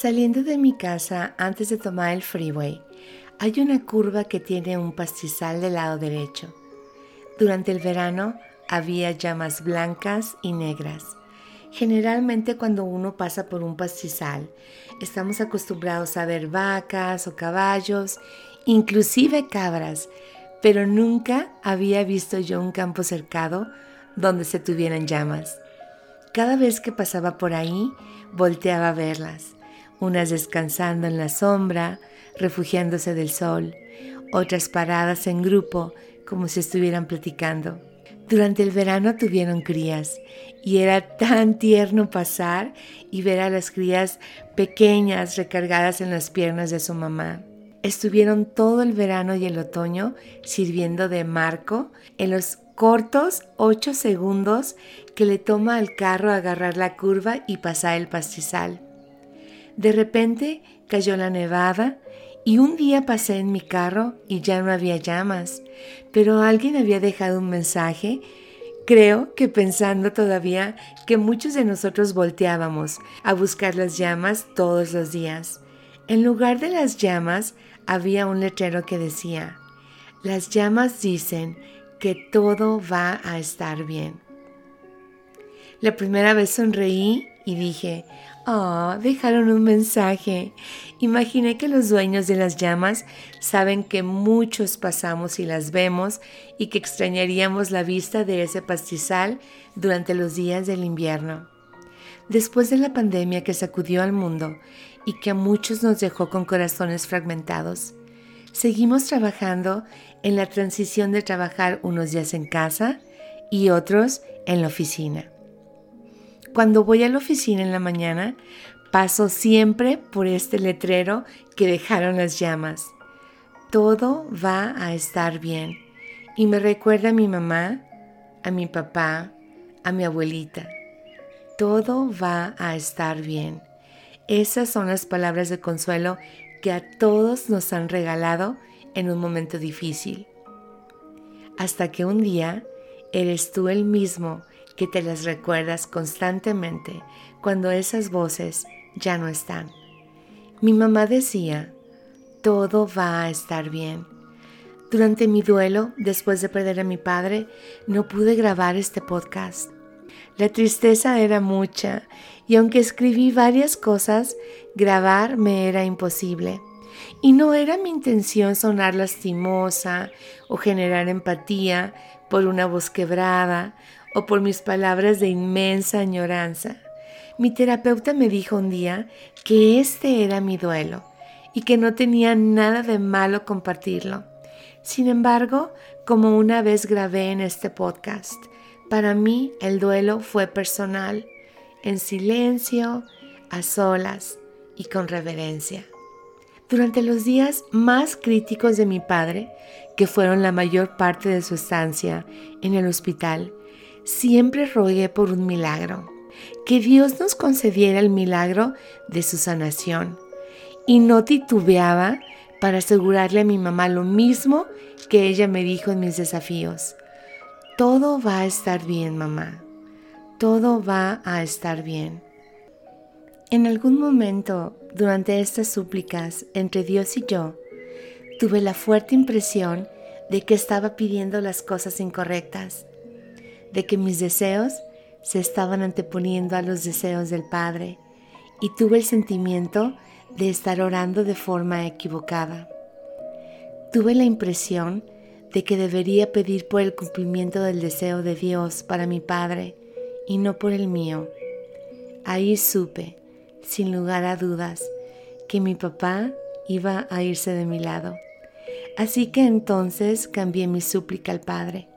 Saliendo de mi casa antes de tomar el freeway, hay una curva que tiene un pastizal del lado derecho. Durante el verano había llamas blancas y negras. Generalmente cuando uno pasa por un pastizal, estamos acostumbrados a ver vacas o caballos, inclusive cabras, pero nunca había visto yo un campo cercado donde se tuvieran llamas. Cada vez que pasaba por ahí, volteaba a verlas unas descansando en la sombra, refugiándose del sol, otras paradas en grupo como si estuvieran platicando. Durante el verano tuvieron crías y era tan tierno pasar y ver a las crías pequeñas recargadas en las piernas de su mamá. Estuvieron todo el verano y el otoño sirviendo de marco en los cortos ocho segundos que le toma al carro agarrar la curva y pasar el pastizal. De repente cayó la nevada y un día pasé en mi carro y ya no había llamas, pero alguien había dejado un mensaje, creo que pensando todavía que muchos de nosotros volteábamos a buscar las llamas todos los días. En lugar de las llamas había un letrero que decía, las llamas dicen que todo va a estar bien. La primera vez sonreí y dije, Oh, dejaron un mensaje. Imaginé que los dueños de las llamas saben que muchos pasamos y las vemos y que extrañaríamos la vista de ese pastizal durante los días del invierno. Después de la pandemia que sacudió al mundo y que a muchos nos dejó con corazones fragmentados, seguimos trabajando en la transición de trabajar unos días en casa y otros en la oficina. Cuando voy a la oficina en la mañana, paso siempre por este letrero que dejaron las llamas. Todo va a estar bien. Y me recuerda a mi mamá, a mi papá, a mi abuelita. Todo va a estar bien. Esas son las palabras de consuelo que a todos nos han regalado en un momento difícil. Hasta que un día eres tú el mismo que te las recuerdas constantemente cuando esas voces ya no están. Mi mamá decía, todo va a estar bien. Durante mi duelo, después de perder a mi padre, no pude grabar este podcast. La tristeza era mucha y aunque escribí varias cosas, grabar me era imposible. Y no era mi intención sonar lastimosa o generar empatía por una voz quebrada o por mis palabras de inmensa añoranza. Mi terapeuta me dijo un día que este era mi duelo y que no tenía nada de malo compartirlo. Sin embargo, como una vez grabé en este podcast, para mí el duelo fue personal, en silencio, a solas y con reverencia. Durante los días más críticos de mi padre, que fueron la mayor parte de su estancia en el hospital, siempre rogué por un milagro, que Dios nos concediera el milagro de su sanación. Y no titubeaba para asegurarle a mi mamá lo mismo que ella me dijo en mis desafíos. Todo va a estar bien, mamá. Todo va a estar bien. En algún momento, durante estas súplicas entre Dios y yo, tuve la fuerte impresión de que estaba pidiendo las cosas incorrectas de que mis deseos se estaban anteponiendo a los deseos del Padre y tuve el sentimiento de estar orando de forma equivocada. Tuve la impresión de que debería pedir por el cumplimiento del deseo de Dios para mi Padre y no por el mío. Ahí supe, sin lugar a dudas, que mi papá iba a irse de mi lado. Así que entonces cambié mi súplica al Padre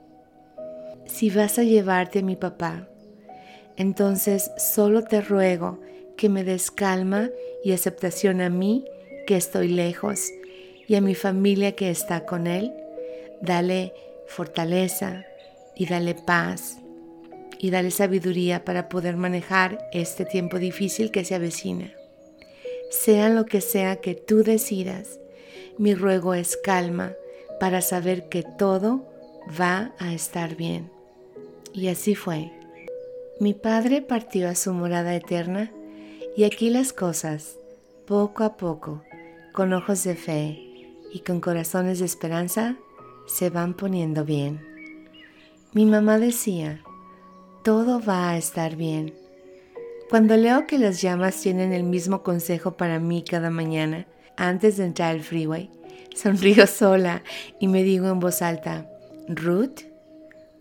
si vas a llevarte a mi papá, entonces solo te ruego que me des calma y aceptación a mí que estoy lejos y a mi familia que está con él. Dale fortaleza y dale paz y dale sabiduría para poder manejar este tiempo difícil que se avecina. Sea lo que sea que tú decidas, mi ruego es calma para saber que todo va a estar bien. Y así fue. Mi padre partió a su morada eterna y aquí las cosas poco a poco, con ojos de fe y con corazones de esperanza, se van poniendo bien. Mi mamá decía, todo va a estar bien. Cuando leo que las llamas tienen el mismo consejo para mí cada mañana, antes de entrar al freeway, sonrío sola y me digo en voz alta, Ruth,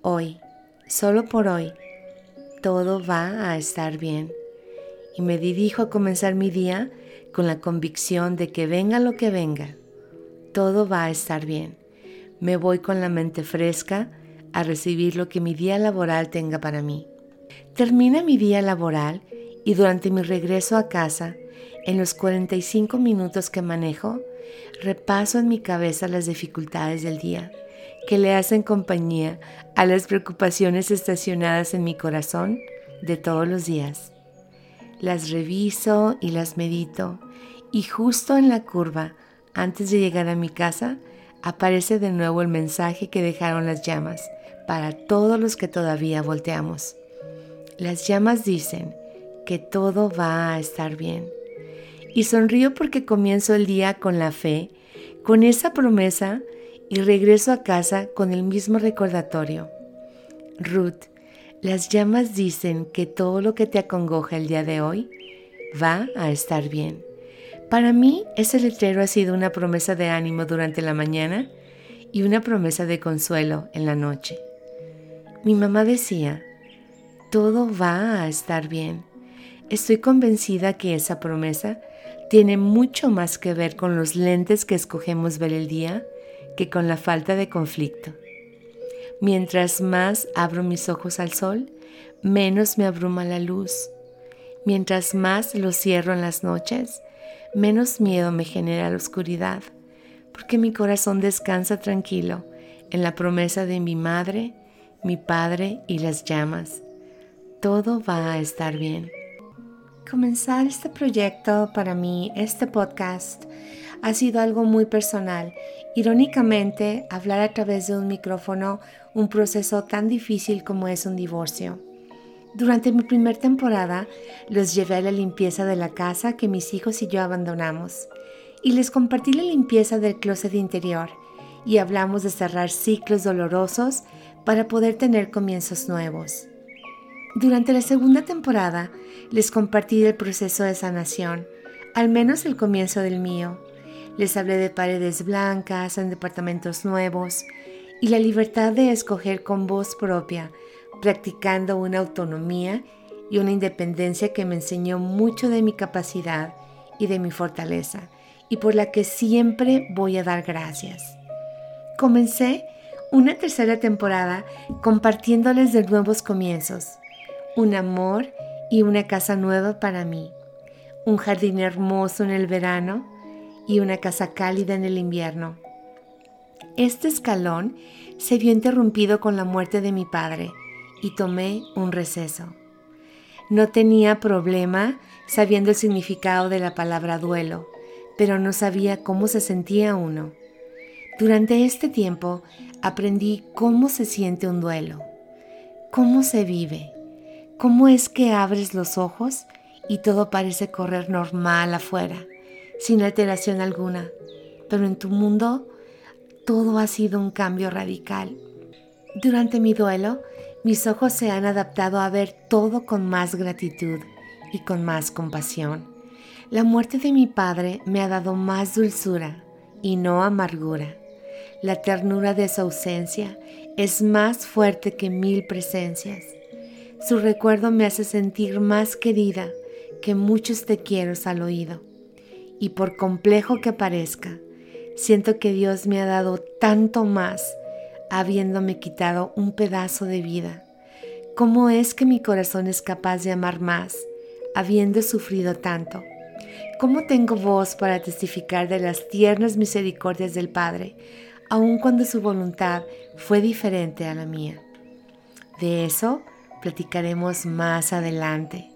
hoy, solo por hoy, todo va a estar bien. Y me dirijo a comenzar mi día con la convicción de que venga lo que venga, todo va a estar bien. Me voy con la mente fresca a recibir lo que mi día laboral tenga para mí. Termina mi día laboral y durante mi regreso a casa, en los 45 minutos que manejo, repaso en mi cabeza las dificultades del día que le hacen compañía a las preocupaciones estacionadas en mi corazón de todos los días. Las reviso y las medito y justo en la curva, antes de llegar a mi casa, aparece de nuevo el mensaje que dejaron las llamas para todos los que todavía volteamos. Las llamas dicen que todo va a estar bien. Y sonrío porque comienzo el día con la fe, con esa promesa y regreso a casa con el mismo recordatorio. Ruth, las llamas dicen que todo lo que te acongoja el día de hoy va a estar bien. Para mí ese letrero ha sido una promesa de ánimo durante la mañana y una promesa de consuelo en la noche. Mi mamá decía, todo va a estar bien. Estoy convencida que esa promesa tiene mucho más que ver con los lentes que escogemos ver el día que con la falta de conflicto. Mientras más abro mis ojos al sol, menos me abruma la luz. Mientras más lo cierro en las noches, menos miedo me genera la oscuridad, porque mi corazón descansa tranquilo en la promesa de mi madre, mi padre y las llamas. Todo va a estar bien. Comenzar este proyecto para mí, este podcast, ha sido algo muy personal. Irónicamente, hablar a través de un micrófono, un proceso tan difícil como es un divorcio. Durante mi primer temporada, los llevé a la limpieza de la casa que mis hijos y yo abandonamos y les compartí la limpieza del closet interior y hablamos de cerrar ciclos dolorosos para poder tener comienzos nuevos. Durante la segunda temporada les compartí el proceso de sanación, al menos el comienzo del mío. Les hablé de paredes blancas en departamentos nuevos y la libertad de escoger con voz propia, practicando una autonomía y una independencia que me enseñó mucho de mi capacidad y de mi fortaleza y por la que siempre voy a dar gracias. Comencé una tercera temporada compartiéndoles de nuevos comienzos, un amor y una casa nueva para mí, un jardín hermoso en el verano y una casa cálida en el invierno. Este escalón se vio interrumpido con la muerte de mi padre y tomé un receso. No tenía problema sabiendo el significado de la palabra duelo, pero no sabía cómo se sentía uno. Durante este tiempo aprendí cómo se siente un duelo, cómo se vive, cómo es que abres los ojos y todo parece correr normal afuera sin alteración alguna, pero en tu mundo todo ha sido un cambio radical. Durante mi duelo, mis ojos se han adaptado a ver todo con más gratitud y con más compasión. La muerte de mi padre me ha dado más dulzura y no amargura. La ternura de su ausencia es más fuerte que mil presencias. Su recuerdo me hace sentir más querida que muchos te quiero al oído y por complejo que parezca, siento que Dios me ha dado tanto más habiéndome quitado un pedazo de vida. ¿Cómo es que mi corazón es capaz de amar más habiendo sufrido tanto? ¿Cómo tengo voz para testificar de las tiernas misericordias del Padre, aun cuando su voluntad fue diferente a la mía? De eso platicaremos más adelante.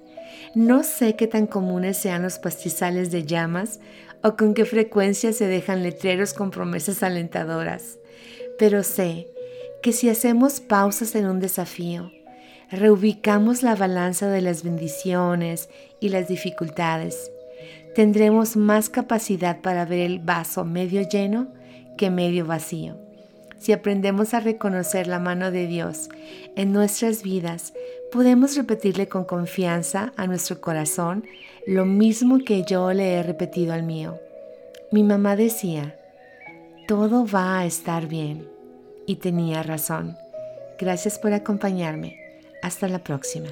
No sé qué tan comunes sean los pastizales de llamas o con qué frecuencia se dejan letreros con promesas alentadoras, pero sé que si hacemos pausas en un desafío, reubicamos la balanza de las bendiciones y las dificultades tendremos más capacidad para ver el vaso medio lleno que medio vacío. Si aprendemos a reconocer la mano de Dios en nuestras vidas, podemos repetirle con confianza a nuestro corazón lo mismo que yo le he repetido al mío. Mi mamá decía, todo va a estar bien. Y tenía razón. Gracias por acompañarme. Hasta la próxima.